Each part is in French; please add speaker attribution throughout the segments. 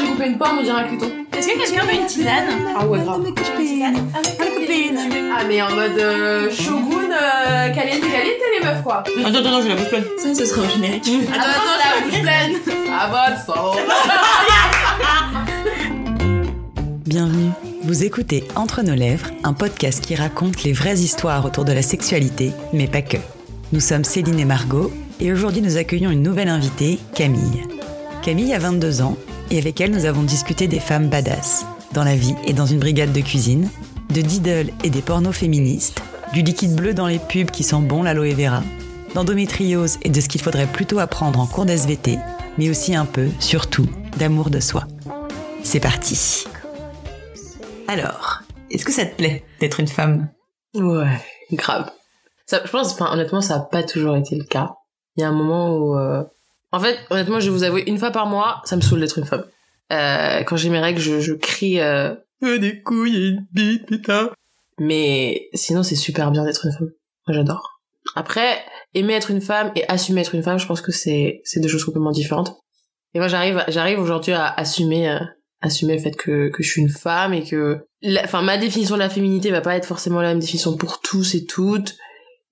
Speaker 1: j'ai coupé une pomme, on dirait un.
Speaker 2: Est-ce que quelqu'un veut une tisane
Speaker 1: Ah ouais, grave. Ah, mais en mode euh, Shogun, euh, caliente, caliente, les meufs, quoi.
Speaker 3: Attends, attends, j'ai la bouche pleine.
Speaker 2: Ça, ce sera au générique.
Speaker 1: Attends, attends, j'ai la bouche pleine. Ah bah, ça.
Speaker 4: Bienvenue. Vous écoutez Entre nos lèvres, un podcast qui raconte les vraies histoires autour de la sexualité, mais pas que. Nous sommes Céline et Margot, et aujourd'hui nous accueillons une nouvelle invitée, Camille. Camille a 22 ans, et avec elle nous avons discuté des femmes badass, dans la vie et dans une brigade de cuisine, de Diddle et des pornos féministes, du liquide bleu dans les pubs qui sent bon l'aloe vera, d'endométriose et de ce qu'il faudrait plutôt apprendre en cours d'SVT, mais aussi un peu, surtout, d'amour de soi. C'est parti. Alors, est-ce que ça te plaît d'être une femme?
Speaker 1: Ouais, grave. Je pense, honnêtement, ça a pas toujours été le cas. Il y a un moment où, euh, en fait, honnêtement, je vais vous avouer, une fois par mois, ça me saoule d'être une femme. Euh, quand j'ai mes règles, je, je crie, euh, Euh, des couilles et une bite, putain. Mais sinon, c'est super bien d'être une femme. Moi, j'adore. Après, aimer être une femme et assumer être une femme, je pense que c'est, c'est deux choses complètement différentes. Et moi, j'arrive, j'arrive aujourd'hui à assumer, euh, assumer le fait que, que je suis une femme et que, enfin, ma définition de la féminité va pas être forcément la même définition pour tous et toutes.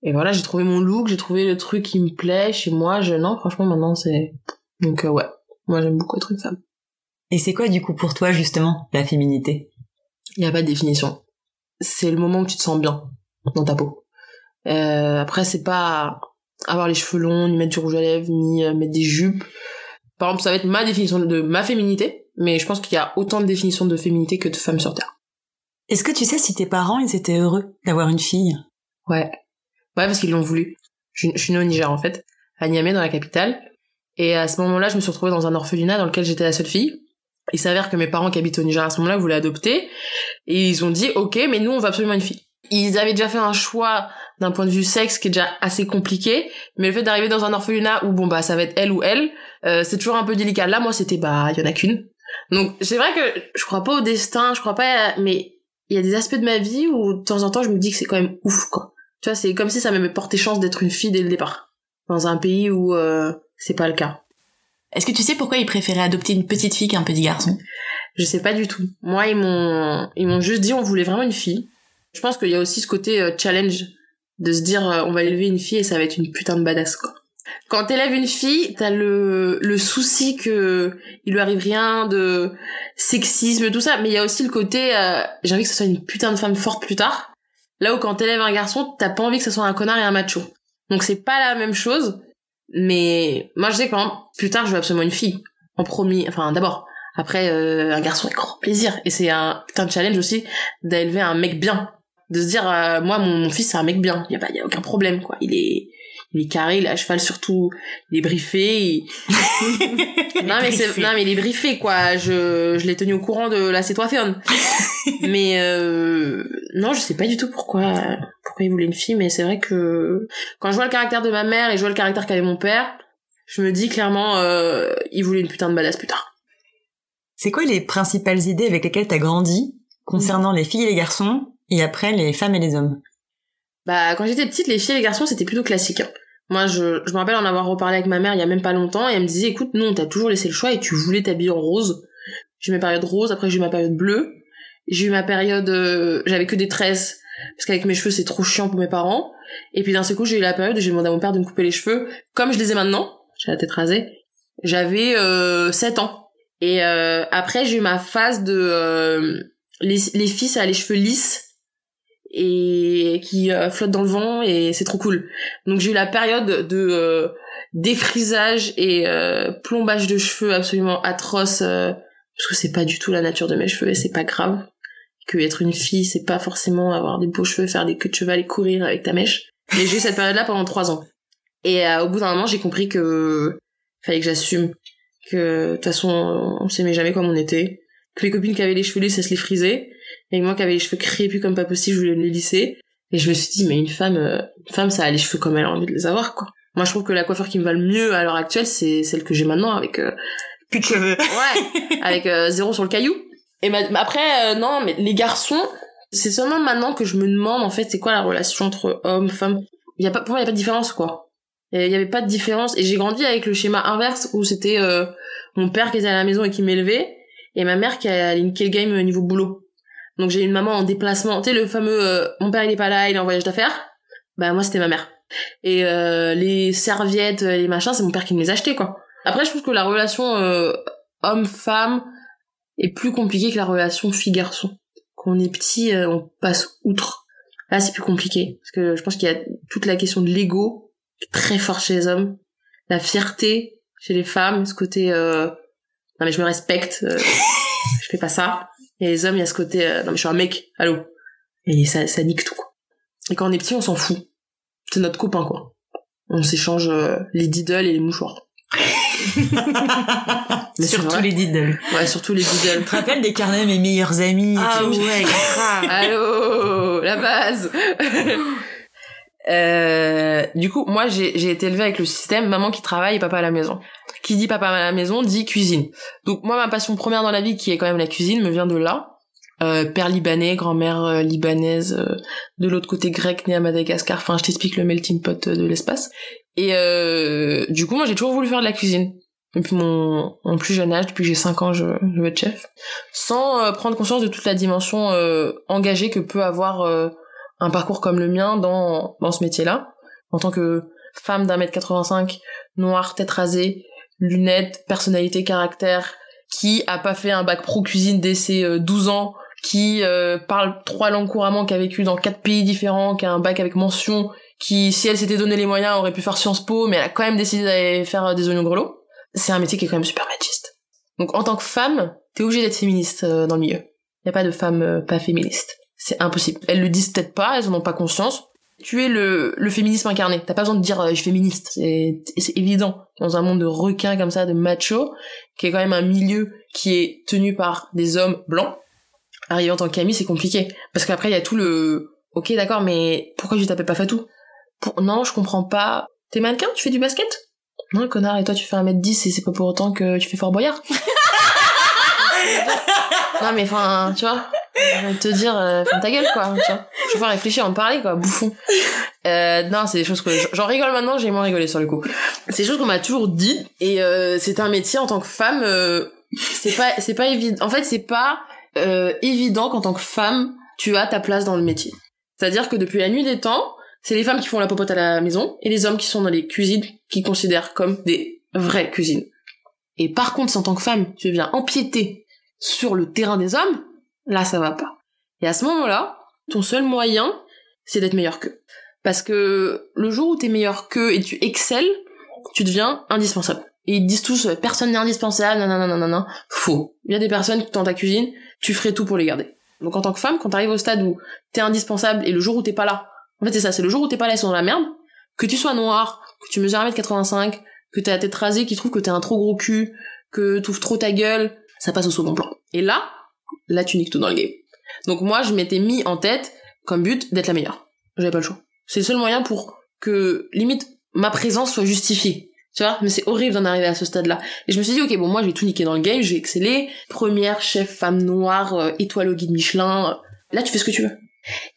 Speaker 1: Et voilà, j'ai trouvé mon look, j'ai trouvé le truc qui me plaît chez moi. Je, non, franchement, maintenant, c'est, donc, euh, ouais. Moi, j'aime beaucoup être une femme.
Speaker 4: Et c'est quoi du coup pour toi justement la féminité?
Speaker 1: Il y a pas de définition. C'est le moment où tu te sens bien dans ta peau. Euh, après, c'est pas avoir les cheveux longs, ni mettre du rouge à lèvres, ni euh, mettre des jupes. Par exemple, ça va être ma définition de ma féminité, mais je pense qu'il y a autant de définitions de féminité que de femmes sur Terre.
Speaker 4: Est-ce que tu sais si tes parents ils étaient heureux d'avoir une fille?
Speaker 1: Ouais. Ouais, parce qu'ils l'ont voulu. Je, je suis née au Niger, en fait, à Niamey, dans la capitale. Et à ce moment-là, je me suis retrouvée dans un orphelinat dans lequel j'étais la seule fille. Il s'avère que mes parents qui habitent au Niger à ce moment-là voulaient adopter. Et ils ont dit, OK, mais nous, on veut absolument une fille. Ils avaient déjà fait un choix d'un point de vue sexe qui est déjà assez compliqué. Mais le fait d'arriver dans un orphelinat où, bon, bah, ça va être elle ou elle, euh, c'est toujours un peu délicat. Là, moi, c'était, bah, il y en a qu'une. Donc, c'est vrai que je crois pas au destin, je crois pas, à- mais il y a des aspects de ma vie où, de temps en temps, je me dis que c'est quand même ouf, quoi. Tu vois, c'est comme si ça m'avait porté chance d'être une fille dès le départ. Dans un pays où euh, c'est pas le cas.
Speaker 2: Est-ce que tu sais pourquoi ils préféraient adopter une petite fille qu'un petit garçon?
Speaker 1: Je sais pas du tout. Moi, ils m'ont ils m'ont juste dit on voulait vraiment une fille. Je pense qu'il y a aussi ce côté euh, challenge de se dire euh, on va élever une fille et ça va être une putain de badass quoi. Quand t'élèves une fille, t'as le le souci que il lui arrive rien de sexisme tout ça, mais il y a aussi le côté euh, j'ai envie que ce soit une putain de femme forte plus tard. Là où quand t'élèves un garçon, t'as pas envie que ce soit un connard et un macho. Donc c'est pas la même chose, mais moi je sais que plus tard je veux absolument une fille en premier, enfin d'abord. Après euh, un garçon avec grand plaisir et c'est un putain de challenge aussi d'élever un mec bien, de se dire euh, moi mon, mon fils c'est un mec bien, y a pas y a aucun problème quoi. Il est il est carré, il est à cheval surtout, il est briefé. il- non mais c'est non mais il est briefé quoi. Je je l'ai tenu au courant de la situation. mais euh, non, je sais pas du tout pourquoi pourquoi il voulait une fille, mais c'est vrai que quand je vois le caractère de ma mère et je vois le caractère qu'avait mon père, je me dis clairement euh, il voulait une putain de badass plus tard.
Speaker 4: C'est quoi les principales idées avec lesquelles t'as grandi concernant les filles et les garçons et après les femmes et les hommes?
Speaker 1: Bah quand j'étais petite, les filles et les garçons c'était plutôt classique. hein. Moi je, je me rappelle en avoir reparlé avec ma mère il y a même pas longtemps et elle me disait écoute nous on t'a toujours laissé le choix et tu voulais t'habiller en rose. J'ai eu ma période rose, après j'ai eu ma période bleue, j'ai eu ma période euh, j'avais que des tresses parce qu'avec mes cheveux c'est trop chiant pour mes parents. Et puis d'un seul coup j'ai eu la période où j'ai demandé à mon père de me couper les cheveux comme je les ai maintenant, j'ai la tête rasée. J'avais euh, 7 ans. Et euh, après j'ai eu ma phase de euh, les, les filles ça a les cheveux lisses et qui euh, flottent dans le vent et c'est trop cool. Donc j'ai eu la période de euh, défrisage et euh, plombage de cheveux absolument atroce euh, parce que c'est pas du tout la nature de mes cheveux et c'est pas grave. Que être une fille, c'est pas forcément avoir des beaux cheveux, faire des queues de cheval et courir avec ta mèche. Et j'ai eu cette période-là pendant trois ans. Et euh, au bout d'un moment, j'ai compris que fallait que j'assume que de toute façon on s'aimait jamais comme on était. Que les copines qui avaient les cheveux lisses, elles se les frisaient et moi qui avais les cheveux crépus comme pas possible, je voulais me les lisser. Et je me suis dit, mais une femme, euh, une femme, ça a les cheveux comme elle a envie de les avoir, quoi. Moi, je trouve que la coiffure qui me va le mieux à l'heure actuelle, c'est celle que j'ai maintenant avec, euh,
Speaker 2: Plus de cheveux.
Speaker 1: ouais, avec euh, zéro sur le caillou. Et mais après, euh, non, mais les garçons, c'est seulement maintenant que je me demande, en fait, c'est quoi la relation entre hommes, femmes? Il y a pas, pour moi, il y a pas de différence, quoi. Il y avait pas de différence. Et j'ai grandi avec le schéma inverse où c'était euh, mon père qui était à la maison et qui m'élevait. et ma mère qui a linké le game au niveau boulot. Donc j'ai une maman en déplacement, tu sais le fameux euh, mon père il est pas là, il est en voyage d'affaires. Bah moi c'était ma mère. Et euh, les serviettes, les machins, c'est mon père qui me les achetait quoi. Après je trouve que la relation euh, homme-femme est plus compliquée que la relation fille-garçon. Quand on est petit, euh, on passe outre. Là c'est plus compliqué parce que je pense qu'il y a toute la question de l'ego très fort chez les hommes, la fierté chez les femmes, ce côté euh, non mais je me respecte, euh, je fais pas ça. Et les hommes, il y a ce côté euh, non mais je suis un mec, allô. Et ça, ça nique tout. Quoi. Et quand on est petit, on s'en fout. C'est notre copain quoi. On s'échange euh, les diddles et les mouchoirs. Mais
Speaker 2: Surtout les diddles.
Speaker 1: Ouais, surtout les diddles.
Speaker 4: Tu te rappelles des carnets mes meilleurs amis
Speaker 2: Ah ouais, grave.
Speaker 1: Allô, la base. Euh, du coup, moi, j'ai j'ai été élevée avec le système maman qui travaille et papa à la maison. Qui dit papa à la maison dit cuisine. Donc moi, ma passion première dans la vie, qui est quand même la cuisine, me vient de là. Euh, père libanais, grand-mère euh, libanaise, euh, de l'autre côté grec, né à Madagascar. Enfin, je t'explique le melting pot de l'espace. Et euh, du coup, moi, j'ai toujours voulu faire de la cuisine. Depuis mon, plus jeune âge, depuis que j'ai 5 ans, je, je veux être chef. Sans euh, prendre conscience de toute la dimension euh, engagée que peut avoir euh, un parcours comme le mien dans, dans ce métier-là. En tant que femme d'un mètre 85, noire, tête rasée, lunettes, personnalité, caractère, qui a pas fait un bac pro cuisine dès ses euh, 12 ans, qui euh, parle trois langues couramment, qui a vécu dans quatre pays différents, qui a un bac avec mention, qui, si elle s'était donné les moyens, aurait pu faire Sciences Po, mais elle a quand même décidé d'aller faire euh, des oignons grelots. C'est un métier qui est quand même super machiste. Donc en tant que femme, t'es obligée d'être féministe euh, dans le milieu. Y a pas de femme euh, pas féministe. C'est impossible. Elles le disent peut-être pas, elles en ont pas conscience. Tu es le, féminisme incarné. T'as pas besoin de dire euh, je suis féministe. C'est évident. Dans un monde de requins comme ça, de machos, qui est quand même un milieu qui est tenu par des hommes blancs, arriver en tant qu'ami, c'est compliqué. Parce qu'après, il y a tout le... Ok, d'accord, mais pourquoi je tapais pas Fatou? Non, je comprends pas. T'es mannequin? Tu fais du basket? Non, connard, et toi tu fais 1m10 et c'est pas pour autant que tu fais Fort Boyard Non, mais enfin, tu vois, te dire, euh, ta gueule, quoi, tu vois. Je vais réfléchir, en parler, quoi, bouffon. Euh, non, c'est des choses que j'en rigole maintenant, j'ai moins rigolé sur le coup. C'est des choses qu'on m'a toujours dit, et euh, c'est un métier en tant que femme, euh, c'est pas, c'est pas évident. En fait, c'est pas euh, évident qu'en tant que femme, tu as ta place dans le métier. C'est-à-dire que depuis la nuit des temps, c'est les femmes qui font la popote à la maison et les hommes qui sont dans les cuisines qui considèrent comme des vraies cuisines. Et par contre, en tant que femme, tu viens empiéter sur le terrain des hommes, là, ça va pas. Et à ce moment-là, ton seul moyen, c'est d'être meilleur qu'eux. Parce que le jour où t'es meilleur qu'eux et tu excelles, tu deviens indispensable. Et ils disent tous, euh, personne n'est indispensable, nanana. Faux. Il y a des personnes dans ta cuisine, tu ferais tout pour les garder. Donc en tant que femme, quand t'arrives au stade où t'es indispensable et le jour où t'es pas là, en fait c'est ça, c'est le jour où t'es pas là, ils sont dans la merde, que tu sois noir, que tu mesures 1m85, que t'as la tête rasée, qui trouve que t'es un trop gros cul, que t'ouvres trop ta gueule, ça passe au second plan. Et là, là tu niques tout dans le game. Donc moi je m'étais mis en tête comme but d'être la meilleure. J'avais pas le choix. C'est le seul moyen pour que limite ma présence soit justifiée. Tu vois, mais c'est horrible d'en arriver à ce stade-là. Et je me suis dit, ok, bon, moi, je vais tout niquer dans le game, je vais exceller. Première chef femme noire, euh, étoile au guide Michelin. Là, tu fais ce que tu veux.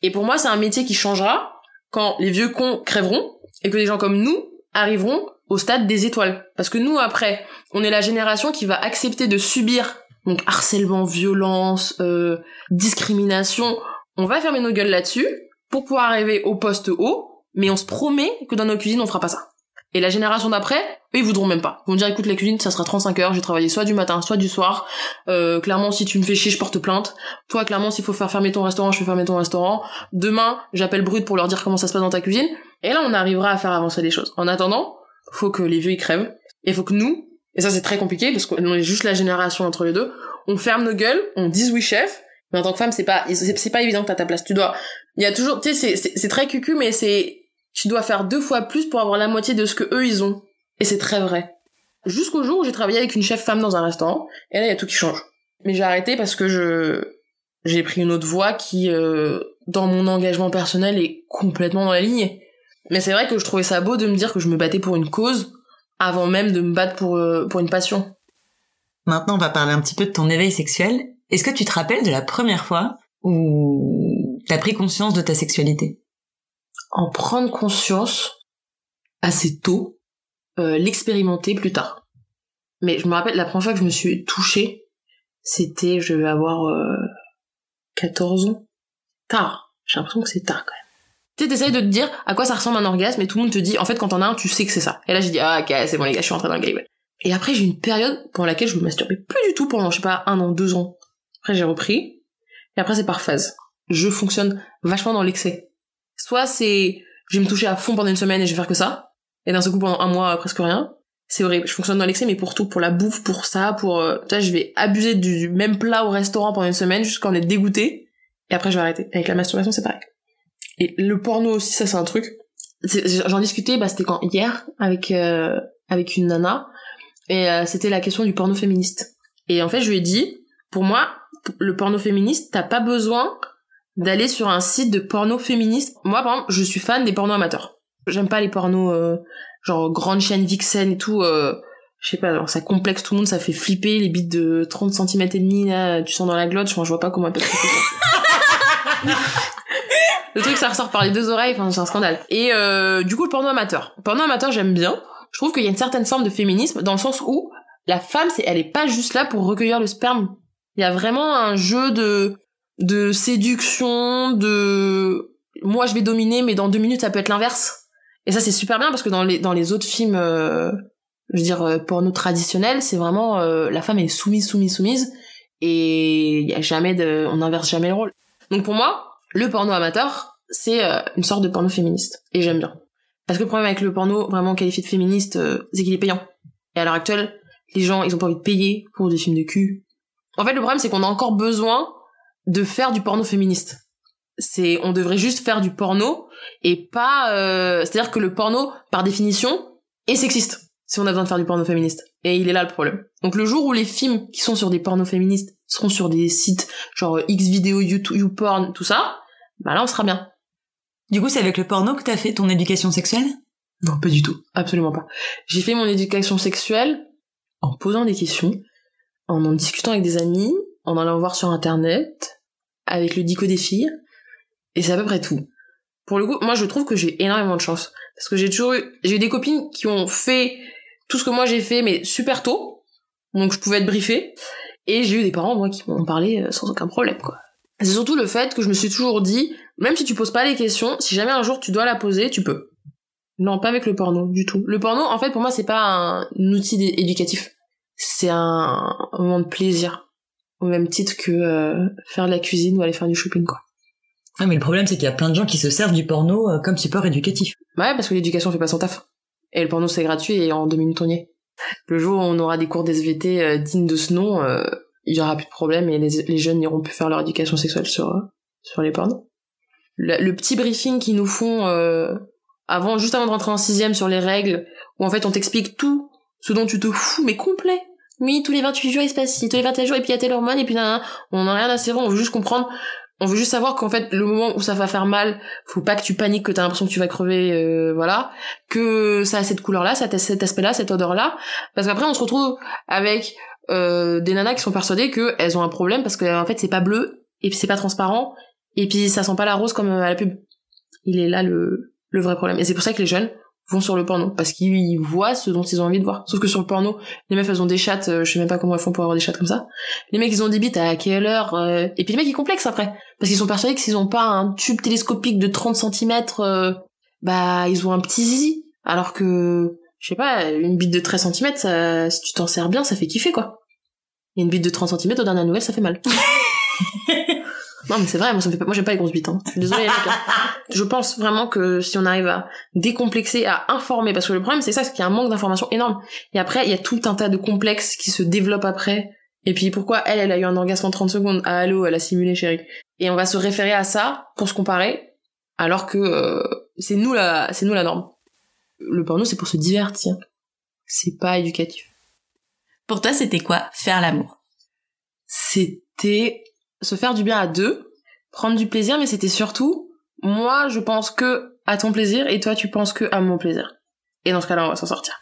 Speaker 1: Et pour moi, c'est un métier qui changera quand les vieux cons crèveront et que des gens comme nous arriveront au stade des étoiles. Parce que nous, après, on est la génération qui va accepter de subir donc harcèlement, violence, euh, discrimination. On va fermer nos gueules là-dessus pour pouvoir arriver au poste haut, mais on se promet que dans nos cuisines, on fera pas ça. Et la génération d'après, eux, ils voudront même pas. Ils vont dire, écoute, la cuisine, ça sera 35 heures, j'ai travaillé soit du matin, soit du soir. Euh, clairement, si tu me fais chier, je porte plainte. Toi, clairement, s'il faut faire fermer ton restaurant, je fais fermer ton restaurant. Demain, j'appelle Brut pour leur dire comment ça se passe dans ta cuisine. Et là, on arrivera à faire avancer les choses. En attendant, faut que les vieux, ils crèvent. Et faut que nous, et ça, c'est très compliqué, parce qu'on est juste la génération entre les deux, on ferme nos gueules, on dise oui, chef. Mais en tant que femme, c'est pas, c'est pas évident que t'as ta place. Tu dois, il y a toujours, tu sais, c'est- c'est très cucu, mais c'est, tu dois faire deux fois plus pour avoir la moitié de ce que eux, ils ont. Et c'est très vrai. Jusqu'au jour où j'ai travaillé avec une chef femme dans un restaurant, et là, il y a tout qui change. Mais j'ai arrêté parce que je, j'ai pris une autre voie qui, euh, dans mon engagement personnel, est complètement dans la lignée. Mais c'est vrai que je trouvais ça beau de me dire que je me battais pour une cause, avant même de me battre pour, euh, pour une passion.
Speaker 4: Maintenant, on va parler un petit peu de ton éveil sexuel. Est-ce que tu te rappelles de la première fois où t'as pris conscience de ta sexualité?
Speaker 1: En prendre conscience assez tôt, euh, l'expérimenter plus tard. Mais je me rappelle la première fois que je me suis touchée, C'était, je devais avoir euh, 14 ans. Tard. J'ai l'impression que c'est tard quand même. Tu sais, t'essayes de te dire à quoi ça ressemble un orgasme et tout le monde te dit, en fait, quand t'en as un, tu sais que c'est ça. Et là, j'ai dit, ah, ok, c'est bon les gars, je suis rentrée dans le game. Et après, j'ai une période pendant laquelle je me masturbais plus du tout pendant, je sais pas, un an, deux ans. Après, j'ai repris. Et après, c'est par phase. Je fonctionne vachement dans l'excès. Soit c'est, je vais me toucher à fond pendant une semaine et je vais faire que ça. Et d'un seul coup, pendant un mois, presque rien. C'est horrible. Je fonctionne dans l'excès, mais pour tout, pour la bouffe, pour ça, pour, euh, tu vois, je vais abuser du même plat au restaurant pendant une semaine jusqu'à en être dégoûté. Et après, je vais arrêter. Avec la masturbation, c'est pareil. Et le porno aussi, ça, c'est un truc. J'en discutais, bah, c'était quand hier, avec, euh, avec une nana. Et euh, c'était la question du porno féministe. Et en fait, je lui ai dit, pour moi, le porno féministe, t'as pas besoin d'aller sur un site de porno féministe. Moi, par exemple, je suis fan des pornos amateurs. J'aime pas les pornos, euh, genre grande chaîne Vixen et tout. Euh, je sais pas, ça complexe tout le monde, ça fait flipper les bites de 30 cm et demi, là, tu sens dans la glotte, je, je vois pas comment flipper ça. Le truc, ça ressort par les deux oreilles, enfin, c'est un scandale. Et euh, du coup, le porno amateur. Le porno amateur, j'aime bien. Je trouve qu'il y a une certaine forme de féminisme dans le sens où la femme, c'est, elle est pas juste là pour recueillir le sperme. Il y a vraiment un jeu de de séduction, de moi je vais dominer, mais dans deux minutes ça peut être l'inverse. Et ça c'est super bien parce que dans les dans les autres films, euh, je veux dire euh, porno traditionnels, c'est vraiment euh, la femme est soumise, soumise, soumise, et il y a jamais de, on inverse jamais le rôle. Donc pour moi, le porno amateur, c'est euh, une sorte de porno féministe, et j'aime bien. Parce que le problème avec le porno vraiment qualifié de féministe, euh, c'est qu'il est payant. Et à l'heure actuelle, les gens, ils ont pas envie de payer pour des films de cul. En fait, le problème, c'est qu'on a encore besoin de faire du porno féministe. C'est, on devrait juste faire du porno et pas, euh, c'est-à-dire que le porno, par définition, est sexiste. Si on a besoin de faire du porno féministe. Et il est là le problème. Donc le jour où les films qui sont sur des pornos féministes seront sur des sites genre X vidéo, YouTube, YouPorn, tout ça, bah là on sera bien.
Speaker 4: Du coup, c'est avec le porno que t'as fait ton éducation sexuelle?
Speaker 1: Non, pas du tout. Absolument pas. J'ai fait mon éducation sexuelle en posant des questions, en en discutant avec des amis, en allant voir sur internet, avec le dico des filles, et c'est à peu près tout. Pour le coup, moi je trouve que j'ai énormément de chance. Parce que j'ai toujours eu, j'ai eu des copines qui ont fait tout ce que moi j'ai fait, mais super tôt. Donc je pouvais être briefée. Et j'ai eu des parents, moi, qui m'ont parlé euh, sans aucun problème, quoi. C'est surtout le fait que je me suis toujours dit, même si tu poses pas les questions, si jamais un jour tu dois la poser, tu peux. Non, pas avec le porno, du tout. Le porno, en fait, pour moi, c'est pas un outil éducatif. C'est un moment de plaisir. Au même titre que euh, faire de la cuisine ou aller faire du shopping, quoi.
Speaker 4: Ouais, mais le problème, c'est qu'il y a plein de gens qui se servent du porno euh, comme support éducatif.
Speaker 1: Bah ouais, parce que l'éducation fait pas son taf. Et le porno, c'est gratuit et en deux minutes, on y est. Le jour où on aura des cours d'SVT euh, dignes de ce nom, euh, il y aura plus de problème et les, les jeunes n'iront plus faire leur éducation sexuelle sur, euh, sur les pornos. Le, petit briefing qu'ils nous font euh, avant, juste avant de rentrer en sixième sur les règles, où en fait on t'explique tout ce dont tu te fous, mais complet. Oui, tous les 28 jours il se passe ci, tous les 21 jours et puis il y a telle hormone et puis nan, on n'a rien à serrer, on veut juste comprendre on veut juste savoir qu'en fait le moment où ça va faire mal faut pas que tu paniques que t'as l'impression que tu vas crever euh, voilà que ça a cette couleur là ça a cet aspect là cette odeur là parce qu'après on se retrouve avec euh, des nanas qui sont persuadées que elles ont un problème parce que en fait c'est pas bleu et puis c'est pas transparent et puis ça sent pas la rose comme euh, à la pub. Il est là le le vrai problème. Et c'est pour ça que les jeunes vont sur le porno parce qu'ils voient ce dont ils ont envie de voir. Sauf que sur le porno les meufs elles ont des chattes euh, je sais même pas comment elles font pour avoir des chattes comme ça. Les mecs ils ont des bites à quelle heure euh, et puis les mecs ils complexent après parce qu'ils sont persuadés que s'ils ont pas un tube télescopique de 30 cm bah ils ont un petit zizi. Alors que je sais pas une bite de 13 cm ça, si tu t'en sers bien ça fait kiffer quoi et une bite de 30 cm aux dernières nouvelles ça fait mal non mais c'est vrai moi ça me fait pas moi j'aime pas les grosses bites hein. je suis désolée hein. je pense vraiment que si on arrive à décomplexer à informer parce que le problème c'est ça c'est qu'il y a un manque d'information énorme et après il y a tout un tas de complexes qui se développent après et puis pourquoi elle, elle a eu un orgasme en 30 secondes? Ah allô, elle a simulé chérie. Et on va se référer à ça pour se comparer, alors que euh, c'est nous la, c'est nous la norme. Le porno c'est pour se divertir, c'est pas éducatif.
Speaker 2: Pour toi, c'était quoi faire l'amour?
Speaker 1: C'était se faire du bien à deux, prendre du plaisir, mais c'était surtout moi je pense que à ton plaisir et toi tu penses que à mon plaisir. Et dans ce cas-là on va s'en sortir.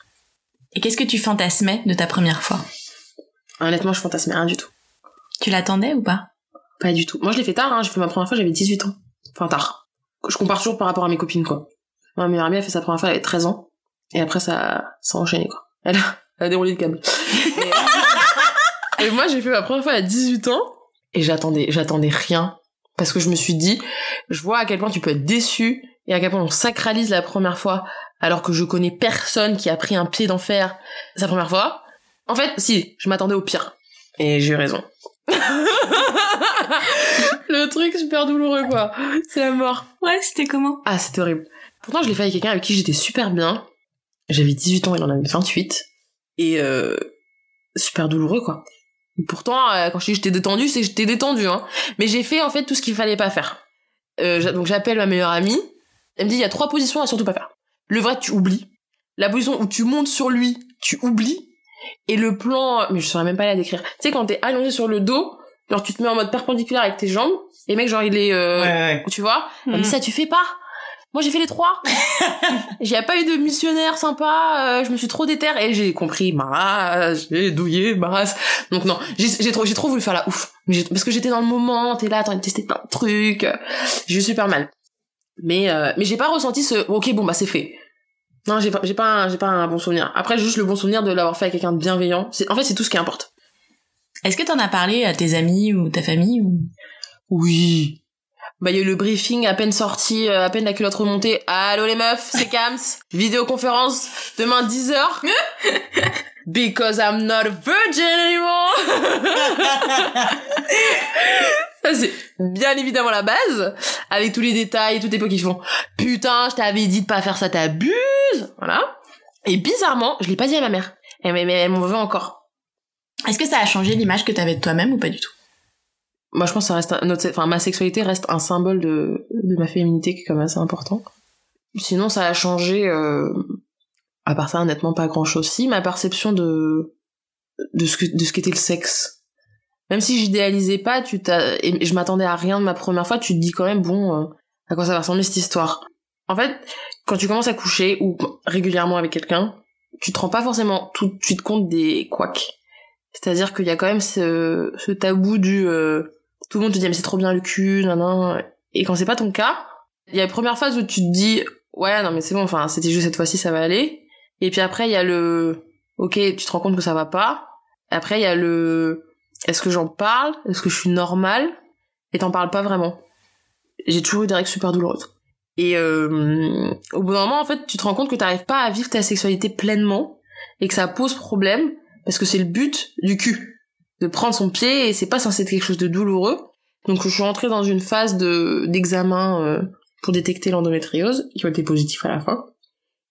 Speaker 2: Et qu'est-ce que tu fantasmais de ta première fois?
Speaker 1: Honnêtement je fantasmais rien du tout.
Speaker 2: Tu l'attendais ou pas?
Speaker 1: Pas du tout. Moi, je l'ai fait tard, hein. J'ai fait ma première fois, j'avais 18 ans. Enfin, tard. Je compare toujours par rapport à mes copines, quoi. Ma meilleure amie, a fait sa première fois, elle avait 13 ans. Et après, ça, ça a enchaîné, quoi. Elle a, elle a déroulé le câble. Mais- Et moi, j'ai fait ma première fois à 18 ans et j'attendais, j'attendais rien parce que je me suis dit, je vois à quel point tu peux être déçu et à quel point on sacralise la première fois alors que je connais personne qui a pris un pied d'enfer sa première fois. En fait, si, je m'attendais au pire. Et j'ai eu raison. le truc super douloureux quoi. C'est la mort.
Speaker 2: Ouais, c'était comment?
Speaker 1: Ah, c'était horrible. Pourtant, je l'ai fait avec quelqu'un avec qui j'étais super bien. J'avais 18 ans, il en avait 28. Et euh, super douloureux quoi. Pourtant, euh, quand je dis j'étais détendue, c'est que j'étais détendue. Hein. Mais j'ai fait en fait tout ce qu'il fallait pas faire. Euh, donc j'appelle ma meilleure amie. Elle me dit il y a trois positions à surtout pas faire. Le vrai, tu oublies. La position où tu montes sur lui, tu oublies. Et le plan, mais je saurais même pas la décrire. Tu sais quand t'es allongé sur le dos, genre tu te mets en mode perpendiculaire avec tes jambes. Et mec genre il est, euh,
Speaker 3: Ouais, ouais.
Speaker 1: tu vois. Elle me dit
Speaker 2: Mhm.
Speaker 1: ça tu fais pas. Moi j'ai fait les trois. j'ai pas eu de missionnaire sympa. euh, je me suis trop déterre et j'ai compris ma race, j'ai douillé ma race. Donc non, j'ai trop j'ai trop voulu faire la ouf. Parce que j'étais dans le moment, t'es là, t'as envie de tester plein de trucs. J'ai eu super mal. Mais euh, mais j'ai pas ressenti ce ok bon bah c'est fait. Non j'ai pas j'ai pas un- j'ai pas un bon souvenir. Après j'ai juste le bon souvenir de l'avoir fait avec quelqu'un de bienveillant. C'est en fait c'est tout ce qui importe.
Speaker 2: Est-ce que t'en as parlé à tes amis ou ta famille ou...
Speaker 1: Oui. Bah, il y a eu le briefing à peine sorti, euh, à peine la culotte remontée. Allô les meufs, c'est Kams. Vidéoconférence demain 10h. Because I'm not a virgin anymore. Ça c'est bien évidemment la base, avec tous les détails, tous les pots qui font putain, je t'avais dit de pas faire ça, t'abuses. Voilà. Et bizarrement, je l'ai pas dit à ma mère. Elle, mais, mais elle m'en veut encore.
Speaker 2: Est-ce que ça a changé l'image que t'avais de toi-même ou pas du tout?
Speaker 1: Moi, je pense que ça reste un- enfin, ma sexualité reste un symbole de, de ma féminité qui est quand même assez important. Sinon, ça a changé, euh, à part ça, honnêtement, pas grand chose. Si, ma perception de, de ce que, de ce qu'était le sexe. Même si j'idéalisais pas, tu t'as, et je m'attendais à rien de ma première fois, tu te dis quand même, bon, euh, à quoi ça va ressembler cette histoire. En fait, quand tu commences à coucher, ou régulièrement avec quelqu'un, tu te rends pas forcément tout de suite compte des couacs. C'est-à-dire qu'il y a quand même ce, ce tabou du, euh, tout le monde te dit mais c'est trop bien le cul, nan Et quand c'est pas ton cas, il y a la première phase où tu te dis ouais non mais c'est bon, enfin c'était juste cette fois-ci ça va aller. Et puis après il y a le ok tu te rends compte que ça va pas. Après il y a le est-ce que j'en parle, est-ce que je suis normale? Et t'en parles pas vraiment. J'ai toujours eu des règles super douloureuses. Et euh, au bout d'un moment en fait tu te rends compte que t'arrives pas à vivre ta sexualité pleinement et que ça pose problème parce que c'est le but du cul de prendre son pied et c'est pas censé être quelque chose de douloureux. Donc je suis rentrée dans une phase de d'examen euh, pour détecter l'endométriose qui a été positif à la fin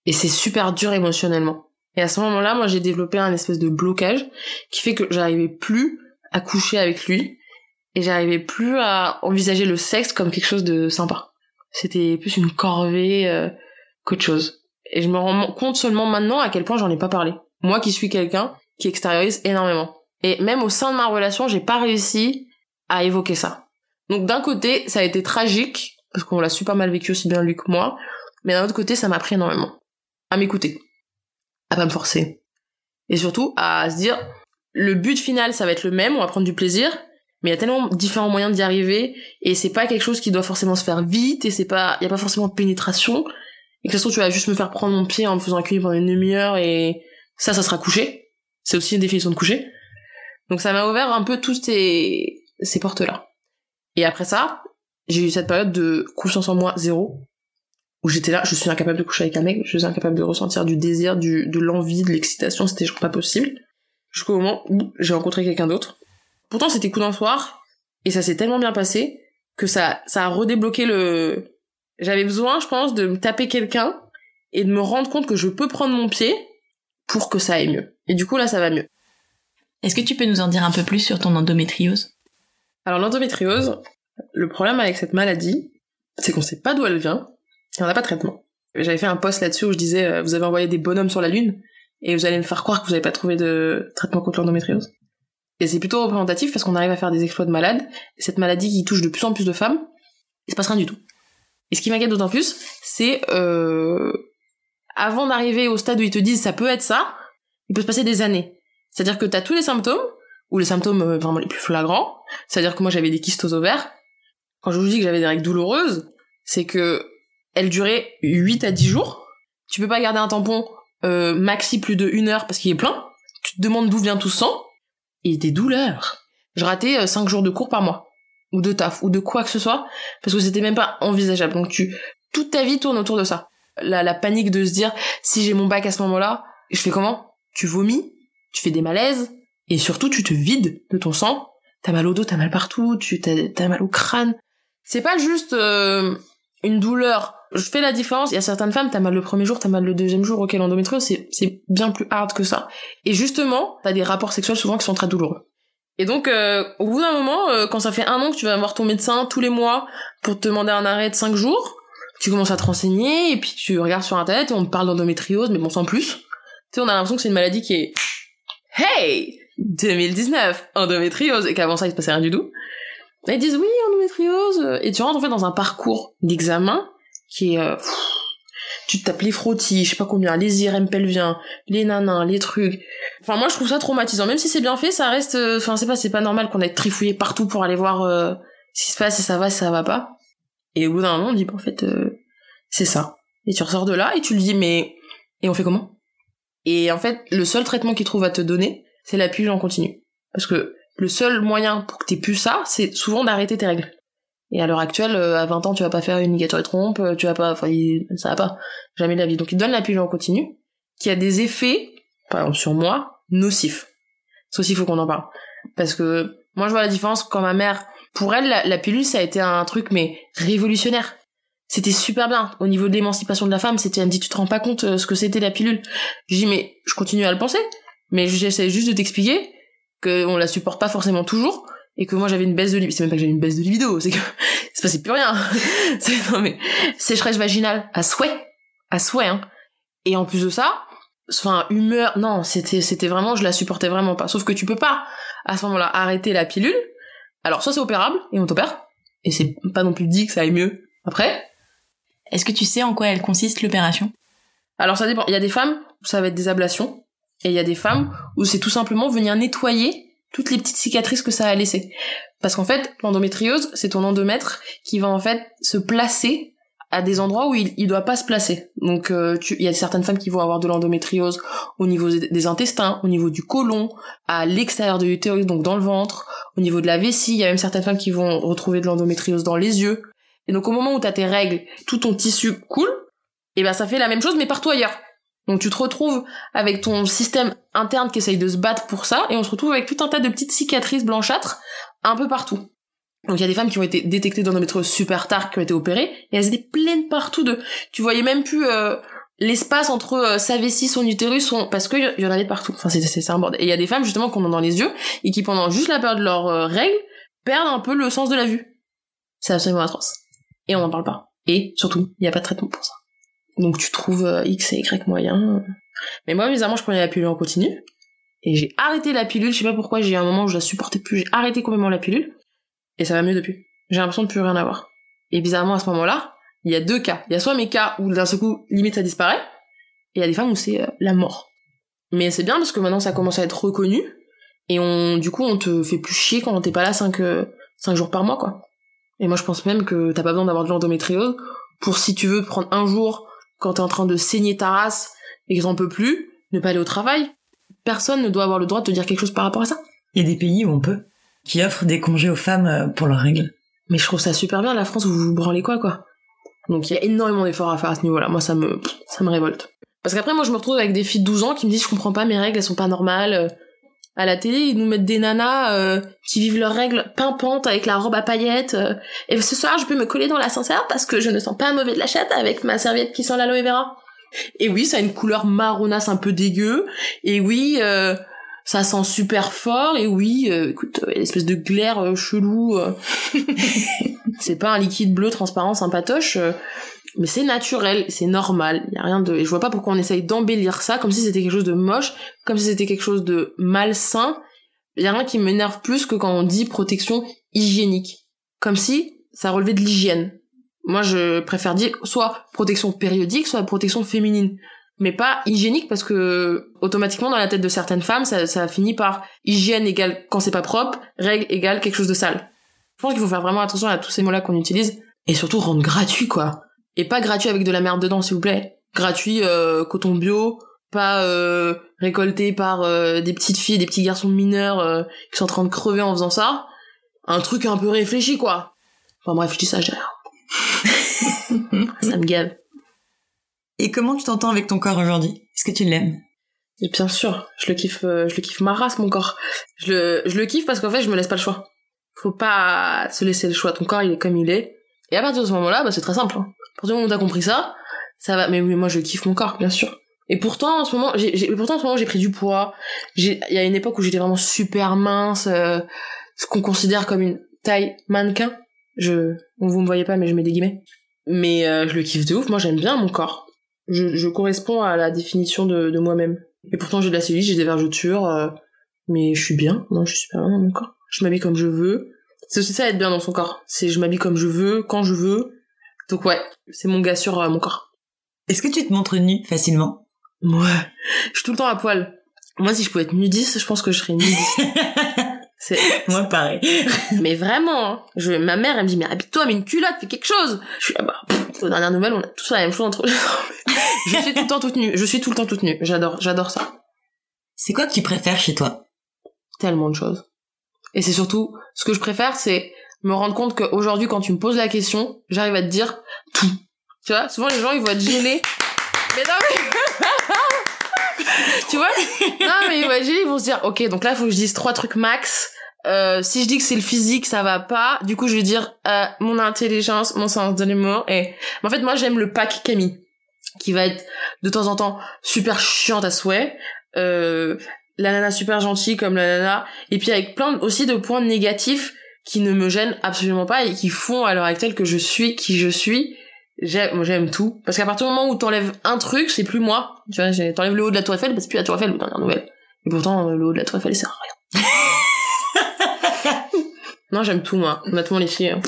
Speaker 1: et c'est super dur émotionnellement. Et à ce moment-là, moi j'ai développé un espèce de blocage qui fait que j'arrivais plus à coucher avec lui et j'arrivais plus à envisager le sexe comme quelque chose de sympa. C'était plus une corvée euh, qu'autre chose. Et je me rends compte seulement maintenant à quel point j'en ai pas parlé. Moi qui suis quelqu'un qui extériorise énormément. Et même au sein de ma relation, j'ai pas réussi à évoquer ça. Donc d'un côté, ça a été tragique, parce qu'on l'a super mal vécu aussi bien lui que moi, mais d'un autre côté, ça m'a appris énormément. À m'écouter. À pas me forcer. Et surtout, à se dire, le but final, ça va être le même, on va prendre du plaisir, mais il y a tellement différents moyens d'y arriver, et c'est pas quelque chose qui doit forcément se faire vite, et c'est pas, il y a pas forcément de pénétration, et que de toute façon, tu vas juste me faire prendre mon pied en me faisant accueillir pendant une demi-heure, et ça, ça sera couché. C'est aussi une définition de coucher. Donc ça m'a ouvert un peu tous ces, portes-là. Et après ça, j'ai eu cette période de confiance en moi zéro, où j'étais là, je suis incapable de coucher avec un mec, je suis incapable de ressentir du désir, du, de l'envie, de l'excitation, c'était genre pas possible. Jusqu'au moment où j'ai rencontré quelqu'un d'autre. Pourtant c'était coup d'un soir, et ça s'est tellement bien passé, que ça, ça a redébloqué le... J'avais besoin, je pense, de me taper quelqu'un, et de me rendre compte que je peux prendre mon pied, pour que ça aille mieux. Et du coup là ça va mieux.
Speaker 2: Est-ce que tu peux nous en dire un peu plus sur ton endométriose?
Speaker 1: Alors l'endométriose, le problème avec cette maladie, c'est qu'on sait pas d'où elle vient, et on n'a pas de traitement. J'avais fait un post là-dessus où je disais euh, vous avez envoyé des bonhommes sur la lune et vous allez me faire croire que vous n'avez pas trouvé de traitement contre l'endométriose. Et c'est plutôt représentatif parce qu'on arrive à faire des exploits de malades. Et cette maladie qui touche de plus en plus de femmes, il se passe rien du tout. Et ce qui m'inquiète d'autant plus, c'est euh, avant d'arriver au stade où ils te disent ça peut être ça, il peut se passer des années. C'est-à-dire que t'as tous les symptômes, ou les symptômes euh, vraiment les plus flagrants, c'est-à-dire que moi j'avais des kystes aux ovaires. Quand je vous dis que j'avais des règles douloureuses, c'est que elles duraient 8 à 10 jours. Tu peux pas garder un tampon euh, maxi plus de une heure parce qu'il est plein. Tu te demandes d'où vient tout sang. et des douleurs. Je ratais 5 jours de cours par mois ou de taf ou de quoi que ce soit parce que c'était même pas envisageable. Donc tu toute ta vie tourne autour de ça. La panique de se dire si j'ai mon bac à ce moment-là, je fais comment? Tu vomis, tu fais des malaises et surtout tu te vides de ton sang. T'as mal au dos, t'as mal partout, tu t'as, mal au crâne. C'est pas juste euh, une douleur. Je fais la différence. Il y a certaines femmes, t'as mal le premier jour, t'as mal le deuxième jour. Ok, l'endométriose, c'est, c'est bien plus hard que ça. Et justement, t'as des rapports sexuels souvent qui sont très douloureux. Et donc, euh, au bout d'un moment, euh, quand ça fait un an que tu vas voir ton médecin tous les mois pour te demander un arrêt de 5 jours, tu commences à te renseigner et puis tu regardes sur internet et on te parle d'endométriose, mais bon, sans plus. Tu sais, on a l'impression que c'est une maladie qui est Hey 2019, endométriose, et qu'avant ça, il se passait rien du tout. Ils disent oui, endométriose, et tu rentres en fait dans un parcours d'examen qui est... Euh, tu tapes les frottis, je sais pas combien, les IRM pelviens, les nanins, les trucs. Enfin moi je trouve ça traumatisant. Même si c'est bien fait, ça reste. Euh, enfin c'est pas c'est pas normal qu'on ait trifouillé partout pour aller voir euh, ce qui se passe, si ça va, si ça va pas. Et au bout d'un moment on dit en fait euh, c'est ça. Et tu ressors de là et tu lui dis mais et on fait comment? Et en fait le seul traitement qu'il trouve à te donner c'est la pilule en continu. Parce que le seul moyen pour que t'aies plus ça, c'est souvent d'arrêter tes règles. Et à l'heure actuelle, euh, à 20 ans, tu vas pas faire une ligature et trompe, euh, tu vas pas, enfin, ça va pas. Jamais de la vie. Donc, il donne la pilule en continu, qui a des effets, par exemple, sur moi, nocifs. Ça aussi, il faut qu'on en parle. Parce que, moi, je vois la différence quand ma mère, pour elle, la, pilule, ça a été un truc, mais révolutionnaire. C'était super bien. Au niveau de l'émancipation de la femme, c'était, elle me dit, tu te rends pas compte euh, ce que c'était la pilule. Je dis, mais je continue à le penser. Mais j'essaie juste de t'expliquer qu'on la supporte pas forcément toujours et que moi j'avais une baisse de libido c'est même pas que j'avais une baisse de libido c'est que c'est passé plus rien c'est non mais sécheresse vaginale à souhait à souhait hein et en plus de ça enfin humeur non c'était c'était vraiment je la supportais vraiment pas sauf que tu peux pas à ce moment-là arrêter la pilule alors soit c'est opérable et on t'opère et c'est pas non plus dit que ça aille mieux après
Speaker 2: est-ce que tu sais en quoi elle consiste l'opération?
Speaker 1: Alors ça dépend il y a des femmes où ça va être des ablations et il y a des femmes où c'est tout simplement venir nettoyer toutes les petites cicatrices que ça a laissées. Parce qu'en fait, l'endométriose, c'est ton endomètre qui va en fait se placer à des endroits où il, il doit pas se placer. Donc euh, il y a certaines femmes qui vont avoir de l'endométriose au niveau des intestins, au niveau du côlon, à l'extérieur de l'utérus, donc dans le ventre, au niveau de la vessie, il y a même certaines femmes qui vont retrouver de l'endométriose dans les yeux. Et donc au moment où tu as tes règles, tout ton tissu coule, et ben ça fait la même chose mais partout ailleurs. Donc tu te retrouves avec ton système interne qui essaye de se battre pour ça, et on se retrouve avec tout un tas de petites cicatrices blanchâtres un peu partout. Donc il y a des femmes qui ont été détectées d'endométriose super tard, qui ont été opérées, et elles étaient pleines partout de... Tu voyais même plus euh, l'espace entre euh, sa vessie, son utérus, son... parce qu'il y en avait partout. Enfin c'est un bordel. Et il y a des femmes justement qu'on a dans les yeux, et qui pendant juste la période de leur euh, règle, perdent un peu le sens de la vue. C'est absolument atroce. Et on n'en parle pas. Et surtout, il n'y a pas de traitement pour ça. Donc tu trouves euh, X et Y moyen. Mais moi, bizarrement, je prenais la pilule en continu. Et j'ai arrêté la pilule, je sais pas pourquoi, j'ai eu un moment où je la supportais plus, j'ai arrêté complètement la pilule. Et ça va mieux depuis. J'ai l'impression de plus rien avoir. Et bizarrement, à ce moment-là, il y a deux cas. Il y a soit mes cas où d'un seul coup, limite ça disparaît, et il y a des femmes où c'est euh, la mort. Mais c'est bien parce que maintenant ça commence à être reconnu, et on, du coup, on te fait plus chier quand t'es pas là 5, euh, jours par mois, quoi. Et moi, je pense même que t'as pas besoin d'avoir de l'endométriose pour si tu veux prendre un jour quand t'es en train de saigner ta race et que t'en peux plus, ne pas aller au travail. Personne ne doit avoir le droit de te dire quelque chose par rapport à ça.
Speaker 4: Il y a des pays où on peut, qui offrent des congés aux femmes euh, pour leurs règles.
Speaker 1: Mais je trouve ça super bien, la France, vous vous branlez quoi, quoi. Donc il y a énormément d'efforts à faire à ce niveau-là. Moi, ça me, ça me révolte. Parce qu'après, moi, je me retrouve avec des filles de 12 ans qui me disent, je comprends pas, mes règles, elles sont pas normales. À la télé, ils nous mettent des nanas euh, qui vivent leurs règles pimpantes avec la robe à paillettes. Euh, et ce soir, je peux me coller dans l'ascenseur parce que je ne sens pas mauvais de la chatte avec ma serviette qui sent l'aloe vera. Et oui, ça a une couleur marronasse un peu dégueu. Et oui, euh, ça sent super fort. Et oui, écoute, espèce de glaire chelou. c'est pas un liquide bleu transparent sympatoche mais c'est naturel, c'est normal, il y a rien de et je vois pas pourquoi on essaye d'embellir ça comme si c'était quelque chose de moche, comme si c'était quelque chose de malsain. Il y a rien qui m'énerve plus que quand on dit protection hygiénique, comme si ça relevait de l'hygiène. Moi, je préfère dire soit protection périodique, soit protection féminine, mais pas hygiénique parce que automatiquement dans la tête de certaines femmes, ça, ça finit par hygiène égale quand c'est pas propre, règle égale quelque chose de sale. Je pense qu'il faut faire vraiment attention à tous ces mots-là qu'on utilise et surtout rendre gratuit quoi et pas gratuit avec de la merde dedans, s'il vous plaît. Gratuit, euh, coton bio, pas euh, récolté par euh, des petites filles, des petits garçons mineurs euh, qui sont en train de crever en faisant ça. Un truc un peu réfléchi, quoi. Enfin bref, je dis ça, j'ai rien. ça me gave.
Speaker 4: Et comment tu t'entends avec ton corps aujourd'hui? Est-ce que tu l'aimes?
Speaker 1: Et bien sûr, je le kiffe, euh, je le kiffe ma race, mon corps. Je le, je le kiffe parce qu'en fait, je me laisse pas le choix. Faut pas se laisser le choix. Ton corps, il est comme il est. Et à partir de ce moment-là, bah, c'est très simple. Hein. À partir du moment où t'as compris ça, ça va. Mais oui, moi, je kiffe mon corps, bien sûr. Et pourtant, en ce moment, j'ai, pourtant, en ce moment, j'ai pris du poids. Il y a une époque où j'étais vraiment super mince, euh, ce qu'on considère comme une taille mannequin. Je, vous me voyez pas, mais je mets des guillemets. Mais euh, je le kiffe de ouf. Moi, j'aime bien mon corps. Je, je corresponds à la définition de, de moi-même. Et pourtant, j'ai de la cellulite, j'ai des vergetures, euh, mais je suis bien. Non, je suis super bien dans mon corps. Je m'habille comme je veux. C'est aussi ça, être bien dans son corps. C'est je m'habille comme je veux, quand je veux. Donc ouais, c'est mon gars sur euh, mon corps.
Speaker 4: Est-ce que tu te montres nu facilement?
Speaker 1: Ouais. Je suis tout le temps à poil. Moi, si je pouvais être nudiste, je pense que je serais nudiste. c'est,
Speaker 4: Moi, pareil.
Speaker 1: mais vraiment, hein. je, ma mère, elle me dit, mais habille-toi, mets une culotte, fais quelque chose. Je suis, ah bah, pff, aux dernières nouvelles, on a tous la même chose entre Je suis tout le temps toute nue. Je suis tout le temps toute nue. J'adore, j'adore ça.
Speaker 4: C'est quoi que tu préfères chez toi?
Speaker 1: Tellement de choses. Et c'est surtout, ce que je préfère, c'est me rendre compte qu'aujourd'hui, quand tu me poses la question, j'arrive à te dire tout. Tu vois, souvent les gens, ils vont être gênés. Mais non, mais... tu vois Non, mais ils vont ils vont se dire, ok, donc là, il faut que je dise trois trucs max. Euh, si je dis que c'est le physique, ça va pas. Du coup, je vais dire euh, mon intelligence, mon sens de l'humour. Et en fait, moi, j'aime le pack Camille, qui va être de temps en temps super chiante à souhait. Euh, la nana super gentille comme la nana. Et puis avec plein aussi de points négatifs qui ne me gênent absolument pas et qui font à l'heure actuelle que je suis qui je suis. J'aime, moi, j'aime tout. Parce qu'à partir du moment où t'enlèves un truc, c'est plus moi. Tu vois, t'enlèves le haut de la tour Eiffel, bah, c'est plus la tour Eiffel, aux dernières nouvelles. Et pourtant, euh, le haut de la tour Eiffel, à rien. non, j'aime tout, moi. Honnêtement, les filles. hein.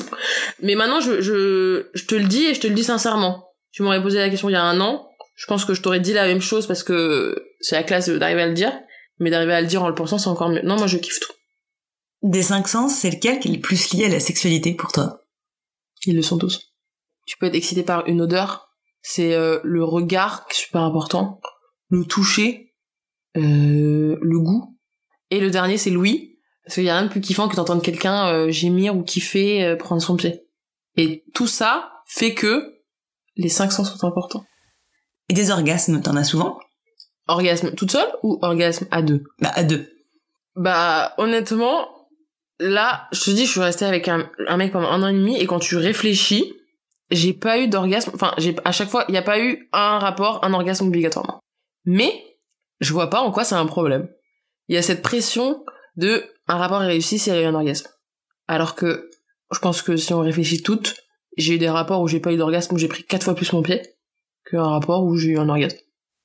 Speaker 1: Mais maintenant, je, je, je te le dis et je te le dis sincèrement. Tu m'aurais posé la question il y a un an. Je pense que je t'aurais dit la même chose parce que c'est la classe d'arriver à le dire. Mais d'arriver à le dire en le pensant, c'est encore mieux. Non, moi, je kiffe tout.
Speaker 4: Des cinq sens, c'est lequel qui est le plus lié à la sexualité pour toi?
Speaker 1: Ils le sont tous. Tu peux être excité par une odeur. C'est euh, le regard qui est super important. Le toucher. euh, le goût. Et le dernier, c'est l'ouïe. Parce qu'il y a rien de plus kiffant que d'entendre quelqu'un euh, gémir ou kiffer, prendre son pied. Et tout ça fait que les cinq sens sont importants.
Speaker 4: Et des orgasmes, t'en as souvent?
Speaker 1: Orgasme toute seule ou orgasme à deux?
Speaker 4: Bah, à deux.
Speaker 1: Bah, honnêtement, là, je te dis, je suis restée avec un, un mec pendant un an et demi, et quand tu réfléchis, j'ai pas eu d'orgasme, enfin, j'ai, à chaque fois, il n'y a pas eu un rapport, un orgasme obligatoirement. Mais, je vois pas en quoi c'est un problème. Il y a cette pression de, un rapport est réussi s'il y a eu un orgasme. Alors que, je pense que si on réfléchit toutes, j'ai eu des rapports où j'ai pas eu d'orgasme, où j'ai pris quatre fois plus mon pied, qu'un rapport où j'ai eu un orgasme.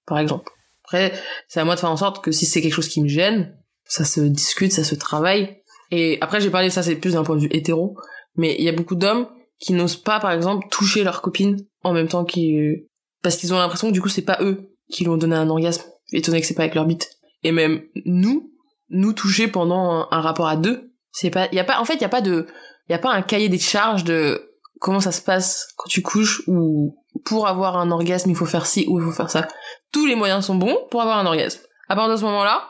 Speaker 1: Par exemple. Après, c'est à moi de faire en sorte que si c'est quelque chose qui me gêne, ça se discute, ça se travaille. Et après, j'ai parlé, ça c'est plus d'un point de vue hétéro, mais il y a beaucoup d'hommes qui n'osent pas, par exemple, toucher leur copine en même temps qu'ils... Parce qu'ils ont l'impression que du coup, c'est pas eux qui lui ont donné un orgasme, étonné que c'est pas avec leur bite. Et même nous, nous toucher pendant un, un rapport à deux, c'est pas... Y a pas en fait, il y a pas de... Il y a pas un cahier des charges de comment ça se passe quand tu couches ou pour avoir un orgasme, il faut faire ci ou il faut faire ça. Tous les moyens sont bons pour avoir un orgasme. À partir de ce moment-là,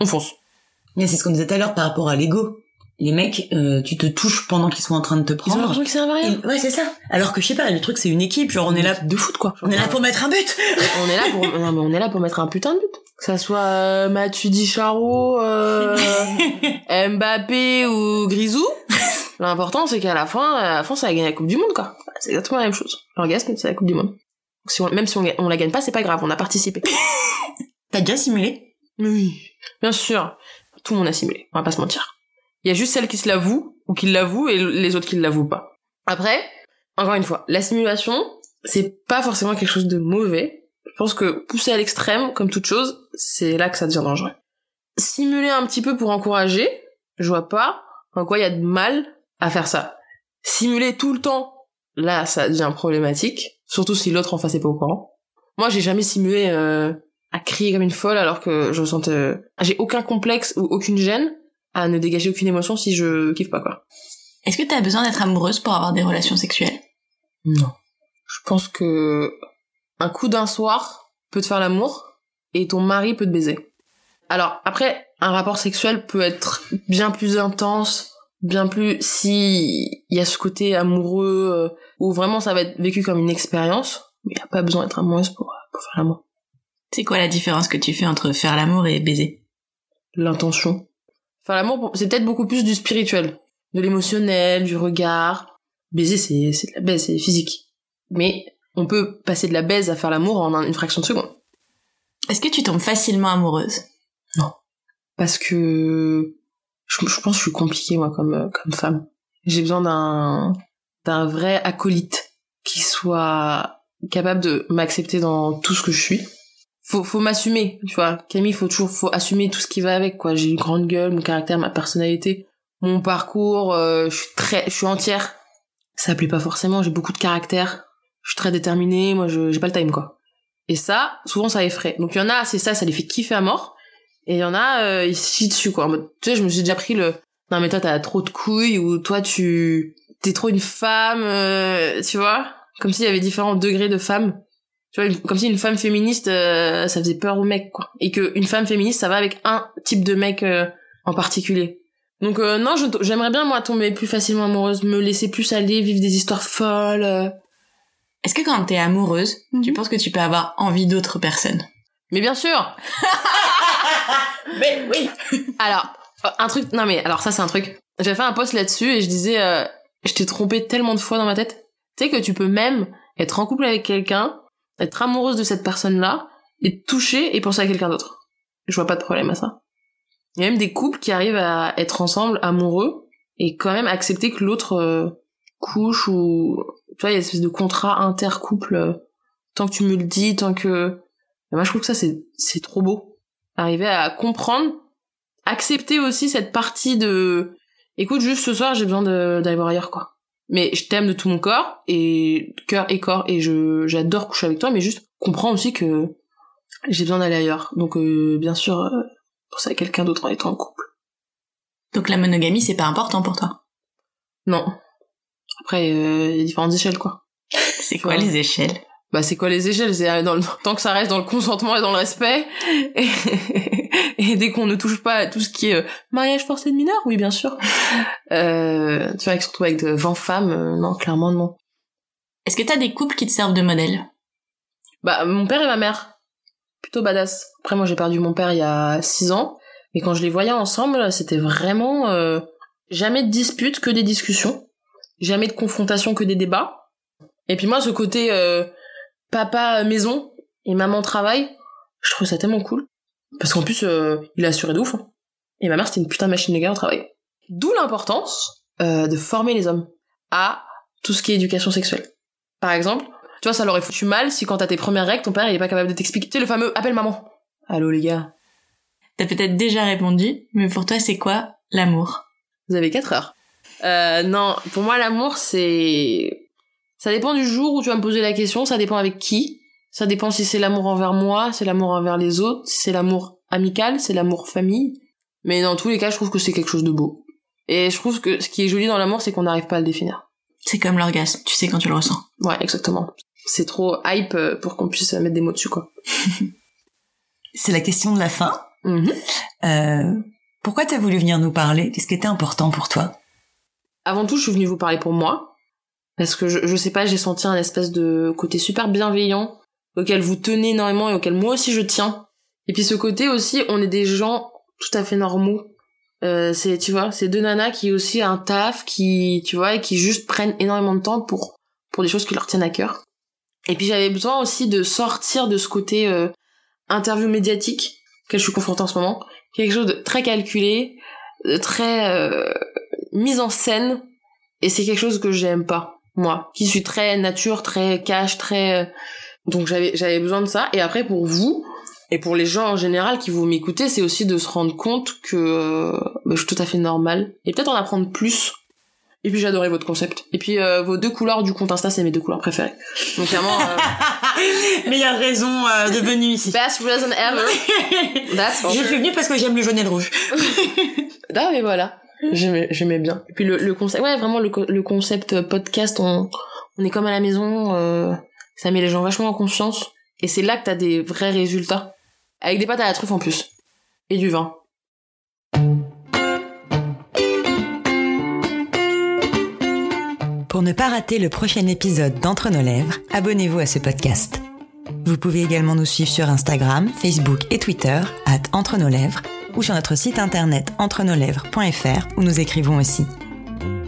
Speaker 1: on fonce.
Speaker 4: Mais c'est ce qu'on disait tout à l'heure par rapport à l'ego. Les mecs, euh, tu te touches pendant qu'ils sont en train de te
Speaker 1: Ils ont
Speaker 4: prendre.
Speaker 1: l'impression que c'est un
Speaker 4: Et- ouais, c'est ça. Alors que je sais pas, le truc c'est une équipe, genre on est là,
Speaker 1: de foot quoi.
Speaker 4: on est là pour mettre un but.
Speaker 1: on est là pour non, mais on est là pour mettre un putain de but. Que ça soit euh, Matuidi Charo, euh, Mbappé ou Grisou. L'important c'est qu'à la fin, à la ça a gagné la Coupe du Monde quoi. C'est exactement la même chose. L'orgasme c'est la Coupe du Monde. Donc, si on- même si on, on la gagne pas, c'est pas grave, on a participé.
Speaker 4: T'as déjà simulé?
Speaker 1: Oui, bien sûr. Tout le monde a simulé, on va pas se mentir. Il y a juste celles qui se l'avouent, ou qui l'avouent, et les autres qui ne l'avouent pas. Après, encore une fois, la simulation, c'est pas forcément quelque chose de mauvais. Je pense que pousser à l'extrême, comme toute chose, c'est là que ça devient dangereux. Simuler un petit peu pour encourager, je vois pas en quoi il y a de mal à faire ça. Simuler tout le temps, là, ça devient problématique, surtout si l'autre en face est pas au courant. Moi, j'ai jamais simulé euh, à crier comme une folle alors que je sens euh, j'ai aucun complexe ou aucune gêne à ne dégager aucune émotion si je kiffe pas quoi.
Speaker 2: Est-ce que t'as besoin d'être amoureuse pour avoir des relations sexuelles?
Speaker 1: Non. Je pense que un coup d'un soir peut te faire l'amour et ton mari peut te baiser. Alors après, un rapport sexuel peut être bien plus intense, bien plus si il y a ce côté amoureux euh, où vraiment ça va être vécu comme une expérience, mais il n'y a pas besoin d'être amoureuse pour, pour faire l'amour.
Speaker 2: C'est quoi la différence que tu fais entre faire l'amour et baiser?
Speaker 1: L'intention. Faire l'amour, c'est peut-être beaucoup plus du spirituel, de l'émotionnel, du regard. Baiser, c'est c'est de la baise, c'est physique. Mais on peut passer de la baise à faire l'amour en un- une fraction de seconde.
Speaker 2: Est-ce que tu tombes facilement amoureuse?
Speaker 1: Parce que je, pense que je suis compliquée moi comme euh, comme femme. J'ai besoin d'un d'un vrai acolyte qui soit capable de m'accepter dans tout ce que je suis. Faut faut m'assumer, tu vois. Camille, faut toujours faut assumer tout ce qui va avec quoi. J'ai une grande gueule, mon caractère, ma personnalité, mon parcours, euh, je suis très je suis entière. Ça plaît pas forcément, j'ai beaucoup de caractère. Je suis très déterminée, moi je j'ai pas le time quoi. Et ça, souvent ça effraie. Donc il y en a, c'est ça, ça les fait kiffer à mort. Et il y en a, euh, ils se chient dessus, quoi. En mode, tu sais, je me suis déjà pris le, non, mais toi, t'as trop de couilles, ou toi, tu, t'es trop une femme, euh, tu vois? Comme s'il y avait différents degrés de femmes. Tu vois, comme si une femme féministe, euh, ça faisait peur aux mecs, quoi. Et que une femme féministe, ça va avec un type de mec, euh, en particulier. Donc, euh, non, j'aimerais bien, moi, tomber plus facilement amoureuse, me laisser plus aller, vivre des histoires folles. euh.
Speaker 2: Est-ce que quand t'es amoureuse, tu
Speaker 1: Mhm.
Speaker 2: penses que tu peux avoir envie d'autres personnes?
Speaker 1: Mais bien sûr!
Speaker 2: Mais oui
Speaker 1: Alors, un truc, non mais, alors ça c'est un truc. J'ai fait un post là-dessus et je disais, euh, je t'ai trompé tellement de fois dans ma tête. Tu sais que tu peux même être en couple avec quelqu'un, être amoureuse de cette personne-là, et toucher et penser à quelqu'un d'autre. Je vois pas de problème à ça. Il y a même des couples qui arrivent à être ensemble, amoureux, et quand même accepter que l'autre euh, couche ou... Tu vois, il y a une espèce de contrat intercouple. euh, tant que tu me le dis, tant que... Et moi je trouve que ça c'est trop beau. Arriver à comprendre accepter aussi cette partie de écoute juste ce soir j'ai besoin d'aller voir ailleurs quoi. Mais je t'aime de tout mon corps et cœur et corps et je j'adore coucher avec toi mais juste comprends aussi que j'ai besoin d'aller ailleurs. Donc euh, bien sûr euh, penser à quelqu'un d'autre en étant en couple.
Speaker 2: Donc la monogamie, c'est pas important pour toi?
Speaker 1: non. Après euh, il y a différentes échelles quoi.
Speaker 2: C'est quoi
Speaker 1: Ouais.
Speaker 2: les échelles?
Speaker 1: Bah c'est quoi les échelles? C'est euh, dans le tant que ça reste dans le consentement et dans le respect. Et, et dès qu'on ne touche pas à tout ce qui est euh, mariage forcé de mineurs oui bien sûr. Euh, tu vois surtout avec de 20 femmes euh, non clairement non.
Speaker 2: Est-ce que t'as des couples qui te servent de modèle?
Speaker 1: Bah mon père et ma mère. Plutôt badass. Après moi j'ai perdu mon père il y a 6 ans. Mais quand je les voyais ensemble c'était vraiment euh, jamais de dispute que des discussions. Jamais de confrontation que des débats. Et puis moi ce côté euh, papa maison et maman travail je trouve ça tellement cool. Parce qu'en plus euh, il a assuré de ouf hein. et ma mère c'était une putain de machine de guerre au travail. D'où l'importance euh, de former les hommes à tout ce qui est éducation sexuelle. Par exemple tu vois ça leur aurait foutu mal si quand t'as tes premières règles ton père il est pas capable de t'expliquer. Tu sais le fameux appelle maman allô les gars.
Speaker 2: T'as peut-être déjà répondu, mais pour toi, c'est quoi l'amour?
Speaker 1: Vous avez 4 heures. Euh, non, pour moi, l'amour, c'est... Ça dépend du jour où tu vas me poser la question, ça dépend avec qui. Ça dépend si c'est l'amour envers moi, c'est l'amour envers les autres, si c'est l'amour amical, c'est l'amour famille. Mais dans tous les cas, je trouve que c'est quelque chose de beau. Et je trouve que ce qui est joli dans l'amour, c'est qu'on n'arrive pas à le définir.
Speaker 2: C'est comme l'orgasme, tu sais quand tu le ressens.
Speaker 1: Ouais, exactement. C'est trop hype euh, pour qu'on puisse mettre des mots dessus, quoi.
Speaker 4: C'est la question de la fin.
Speaker 1: Mhm.
Speaker 4: Euh, pourquoi t'as voulu venir nous parler? Qu'est-ce qui était important pour toi?
Speaker 1: Avant tout, je suis venue vous parler pour moi. Parce que je, je sais pas, j'ai senti un espèce de côté super bienveillant, auquel vous tenez énormément et auquel moi aussi je tiens. Et puis ce côté aussi, on est des gens tout à fait normaux. Euh, c'est, tu vois, c'est deux nanas qui aussi un taf, qui, tu vois, et qui juste prennent énormément de temps pour, pour des choses qui leur tiennent à cœur. Et puis j'avais besoin aussi de sortir de ce côté euh, interview médiatique auquel je suis confrontée en ce moment. Quelque chose de très calculé, de très euh, mise en scène et c'est quelque chose que j'aime pas moi qui suis très nature très cash très euh, donc j'avais j'avais besoin de ça. Et après pour vous et pour les gens en général qui vous m'écoutez c'est aussi de se rendre compte que euh, bah, je suis tout à fait normale. Et peut-être en apprendre plus. Et puis j'adorais votre concept. Et puis euh, vos deux couleurs du compte Insta c'est mes deux couleurs préférées. Donc clairement euh,
Speaker 4: Meilleure raison euh, de venue ici.
Speaker 1: best reason ever. That's
Speaker 4: Je suis venue parce que j'aime le jaune et le rouge.
Speaker 1: Ah mais voilà, j'aimais j'aimais bien. Et puis le, le concept, ouais vraiment le, le concept podcast, on, on est comme à la maison, euh, ça met les gens vachement en confiance. Et c'est là que t'as des vrais résultats. Avec des pâtes à la truffe en plus. Et du vin.
Speaker 4: Pour ne pas rater le prochain épisode d'Entre nos lèvres, abonnez-vous à ce podcast. Vous pouvez également nous suivre sur Instagram, Facebook et Twitter, at Entre nos lèvres, ou sur notre site internet entrenoslèvres.fr où nous écrivons aussi.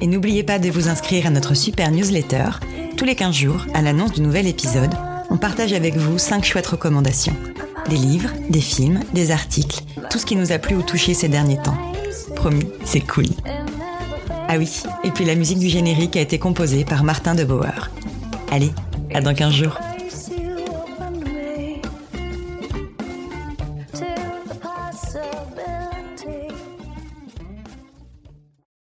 Speaker 4: Et n'oubliez pas de vous inscrire à notre super newsletter. Tous les 15 jours, à l'annonce du nouvel épisode, on partage avec vous 5 chouettes recommandations. Des livres, des films, des articles, tout ce qui nous a plu ou touché ces derniers temps. Promis, c'est cool. Ah oui, et puis la musique du générique a été composée par Martin de Bauer. Allez, à dans 15 jours.